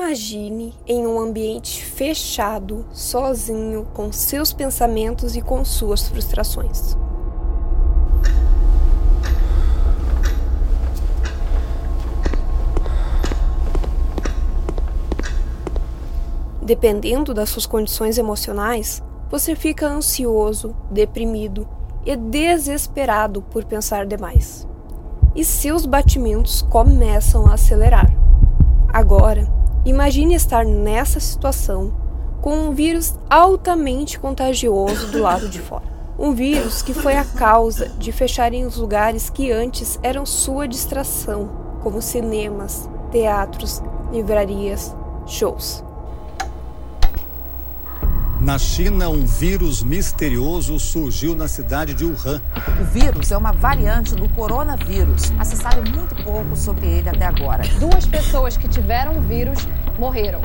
Imagine em um ambiente fechado, sozinho, com seus pensamentos e com suas frustrações. Dependendo das suas condições emocionais, você fica ansioso, deprimido e desesperado por pensar demais. E seus batimentos começam a acelerar. Agora, imagine estar nessa situação com um vírus altamente contagioso do lado de fora. Um vírus que foi a causa de fecharem os lugares que antes eram sua distração, como cinemas, teatros, livrarias, shows. Na China, um vírus misterioso surgiu na cidade de Wuhan. O vírus é uma variante do coronavírus, mas se sabe muito pouco sobre ele até agora. Duas pessoas que tiveram o vírus morreram.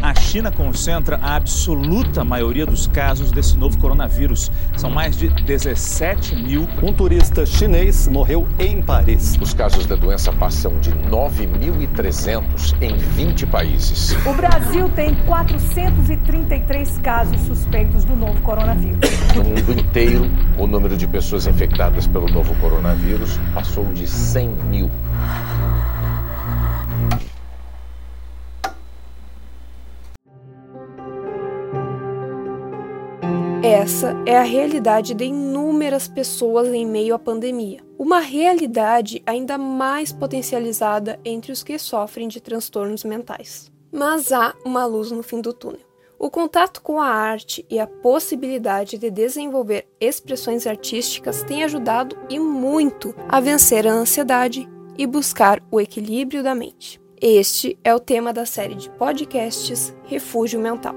A China concentra a absoluta maioria dos casos desse novo coronavírus. São mais de 17 mil. Um turista chinês morreu em Paris. Os casos da doença passam de 9.300 em 20 países. O Brasil tem 433 casos suspeitos do novo coronavírus. No mundo inteiro, o número de pessoas infectadas pelo novo coronavírus passou de 100 mil. Essa é a realidade de inúmeras pessoas em meio à pandemia. Uma realidade ainda mais potencializada entre os que sofrem de transtornos mentais. Mas há uma luz no fim do túnel. O contato com a arte e a possibilidade de desenvolver expressões artísticas tem ajudado e muito a vencer a ansiedade e buscar o equilíbrio da mente. Este é o tema da série de podcasts Refúgio Mental,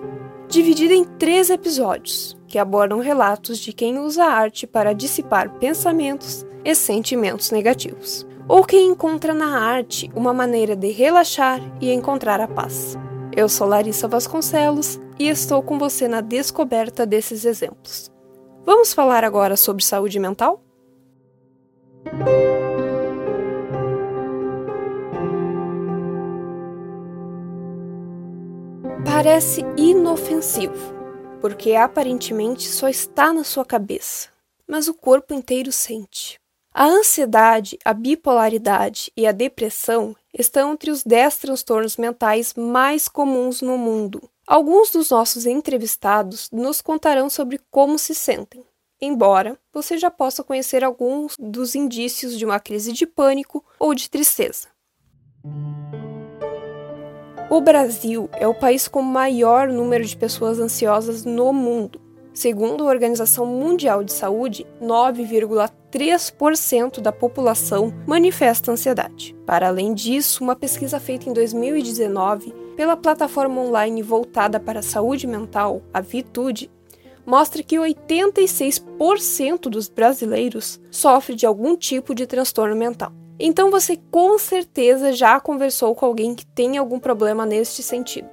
dividida em três episódios que abordam relatos de quem usa a arte para dissipar pensamentos e sentimentos negativos, ou quem encontra na arte uma maneira de relaxar e encontrar a paz. Eu sou Larissa Vasconcelos e estou com você na descoberta desses exemplos. Vamos falar agora sobre saúde mental? Parece inofensivo, porque aparentemente só está na sua cabeça, mas o corpo inteiro sente. A ansiedade, a bipolaridade e a depressão estão entre os 10 transtornos mentais mais comuns no mundo. Alguns dos nossos entrevistados nos contarão sobre como se sentem, embora você já possa conhecer alguns dos indícios de uma crise de pânico ou de tristeza. O Brasil é o país com maior número de pessoas ansiosas no mundo. Segundo a Organização Mundial de Saúde, 9,3% da população manifesta ansiedade. Para além disso, uma pesquisa feita em 2019 pela plataforma online voltada para a saúde mental, a Vitude, mostra que 86% dos brasileiros sofre de algum tipo de transtorno mental. Então você com certeza já conversou com alguém que tem algum problema neste sentido.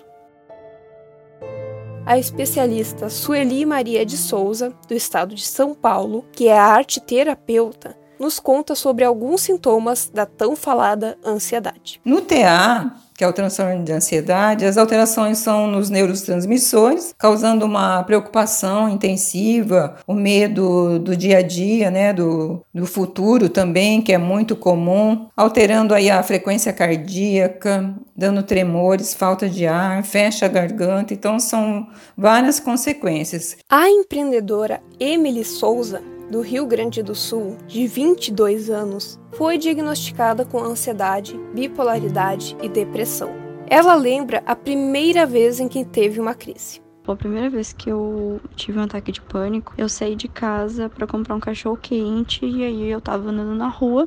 A especialista Sueli Maria de Souza, do estado de São Paulo, que é a arte terapeuta, nos conta sobre alguns sintomas da tão falada ansiedade. No TA, que é o transtorno de ansiedade, as alterações são nos neurotransmissores, causando uma preocupação intensiva, o medo do dia a dia, né, do, do futuro também, que é muito comum, alterando aí a frequência cardíaca, dando tremores, falta de ar, fecha a garganta, então são várias consequências. A empreendedora Emily Souza do Rio Grande do Sul, de 22 anos, foi diagnosticada com ansiedade, bipolaridade e depressão. Ela lembra a primeira vez em que teve uma crise. A primeira vez que eu tive um ataque de pânico, eu saí de casa para comprar um cachorro quente e aí eu tava andando na rua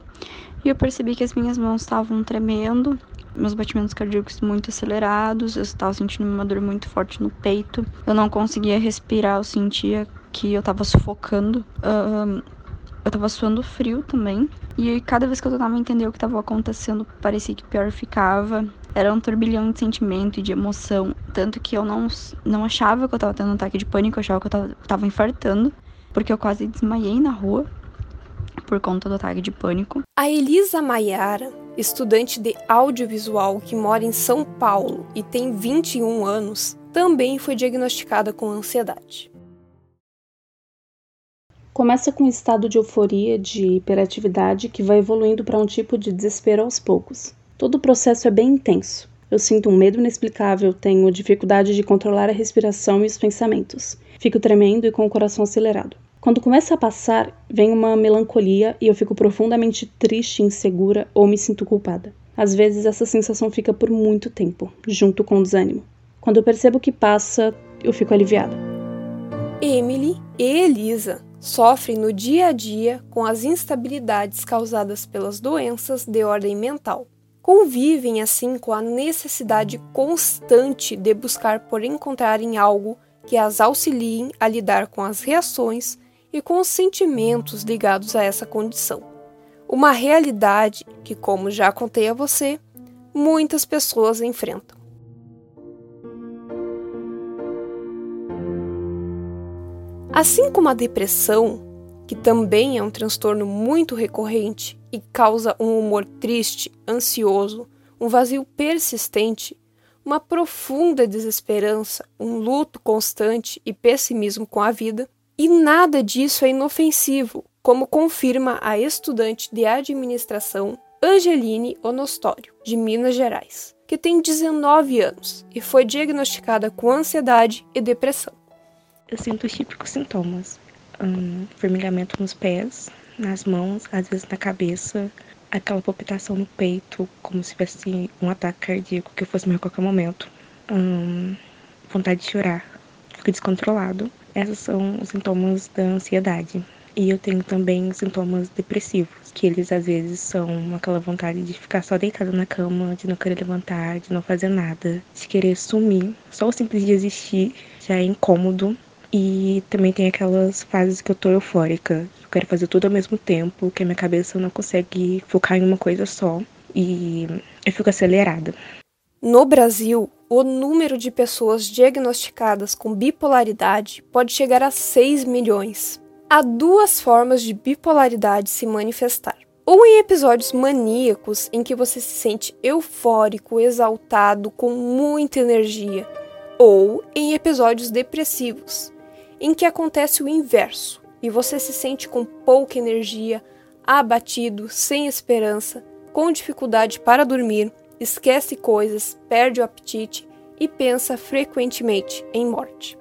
e eu percebi que as minhas mãos estavam tremendo, meus batimentos cardíacos muito acelerados, eu estava sentindo uma dor muito forte no peito, eu não conseguia respirar, eu sentia que eu tava sufocando. Eu tava suando frio também. E cada vez que eu tentava entender o que tava acontecendo, parecia que pior ficava. Era um turbilhão de sentimento e de emoção. Tanto que eu não, não achava que eu tava tendo um ataque de pânico, eu achava que eu tava, tava infartando. Porque eu quase desmaiei na rua. por conta do ataque de pânico. A Elisa Maiara, estudante de audiovisual que mora em São Paulo e tem 21 anos, também foi diagnosticada com ansiedade. Começa com um estado de euforia, de hiperatividade, que vai evoluindo para um tipo de desespero aos poucos. Todo o processo é bem intenso. Eu sinto um medo inexplicável, tenho dificuldade de controlar a respiração e os pensamentos. Fico tremendo e com o coração acelerado. Quando começa a passar, vem uma melancolia e eu fico profundamente triste, insegura ou me sinto culpada. Às vezes essa sensação fica por muito tempo, junto com o desânimo. Quando eu percebo que passa, eu fico aliviada. Emily e Elisa sofrem no dia a dia com as instabilidades causadas pelas doenças de ordem mental. Convivem assim com a necessidade constante de buscar por encontrarem algo que as auxiliem a lidar com as reações e com os sentimentos ligados a essa condição. Uma realidade que, como já contei a você, muitas pessoas enfrentam. Assim como a depressão, que também é um transtorno muito recorrente e causa um humor triste, ansioso, um vazio persistente, uma profunda desesperança, um luto constante e pessimismo com a vida, e nada disso é inofensivo, como confirma a estudante de administração Angeline Onostório, de Minas Gerais, que tem 19 anos e foi diagnosticada com ansiedade e depressão. Eu sinto os típicos sintomas: um, formigamento nos pés, nas mãos, às vezes na cabeça, aquela palpitação no peito, como se tivesse um ataque cardíaco que eu fosse morrer a qualquer momento, um, vontade de chorar, fico descontrolado. Esses são os sintomas da ansiedade. E eu tenho também sintomas depressivos, que eles às vezes são aquela vontade de ficar só deitada na cama, de não querer levantar, de não fazer nada, de querer sumir. Só o simples de existir já é incômodo e também tem aquelas fases que eu tô eufórica. Eu quero fazer tudo ao mesmo tempo, que a minha cabeça não consegue focar em uma coisa só. E eu fico acelerada. No Brasil, o número de pessoas diagnosticadas com bipolaridade pode chegar a 6 milhões. Há duas formas de bipolaridade se manifestar. Ou em episódios maníacos em que você se sente eufórico, exaltado, com muita energia, ou em episódios depressivos, em que acontece o inverso e você se sente com pouca energia, abatido, sem esperança, com dificuldade para dormir, esquece coisas, perde o apetite e pensa frequentemente em morte.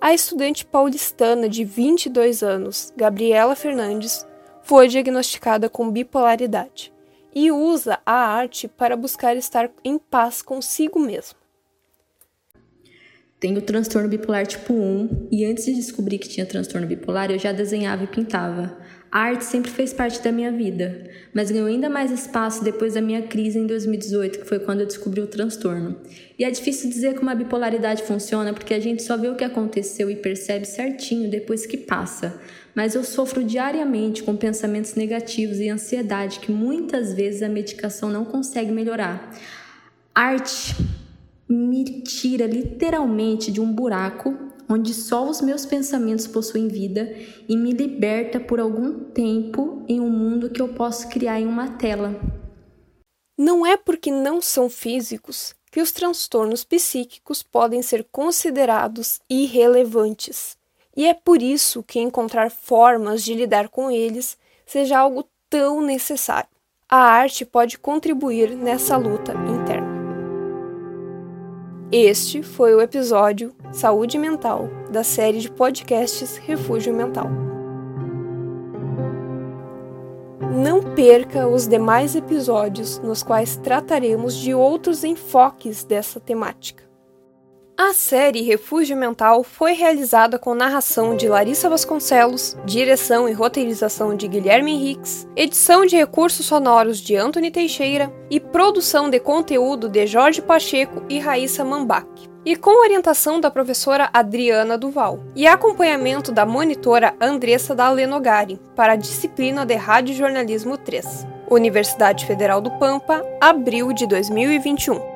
A estudante paulistana de 22 anos, Gabriela Fernandes, foi diagnosticada com bipolaridade e usa a arte para buscar estar em paz consigo mesma. Tenho transtorno bipolar tipo 1 e antes de descobrir que tinha transtorno bipolar, eu já desenhava e pintava. A arte sempre fez parte da minha vida, mas ganhou ainda mais espaço depois da minha crise em 2018, que foi quando eu descobri o transtorno. E é difícil dizer como a bipolaridade funciona, porque a gente só vê o que aconteceu e percebe certinho depois que passa. Mas eu sofro diariamente com pensamentos negativos e ansiedade que muitas vezes a medicação não consegue melhorar. Arte me tira literalmente de um buraco onde só os meus pensamentos possuem vida e me liberta por algum tempo em um mundo que eu posso criar em uma tela. Não é porque não são físicos que os transtornos psíquicos podem ser considerados irrelevantes. E é por isso que encontrar formas de lidar com eles seja algo tão necessário. A arte pode contribuir nessa luta interna. Este foi o episódio Saúde Mental da série de podcasts Refúgio Mental. Não perca os demais episódios nos quais trataremos de outros enfoques dessa temática. A série Refúgio Mental foi realizada com narração de Larissa Vasconcelos, direção e roteirização de Guilherme Henriques, edição de recursos sonoros de Anthony Teixeira e produção de conteúdo de Jorge Pacheco e Raíssa Mambach. E com orientação da professora Adriana Duval e acompanhamento da monitora Andressa Dalenogari para a disciplina de Rádio Jornalismo 3. Universidade Federal do Pampa, abril de 2021.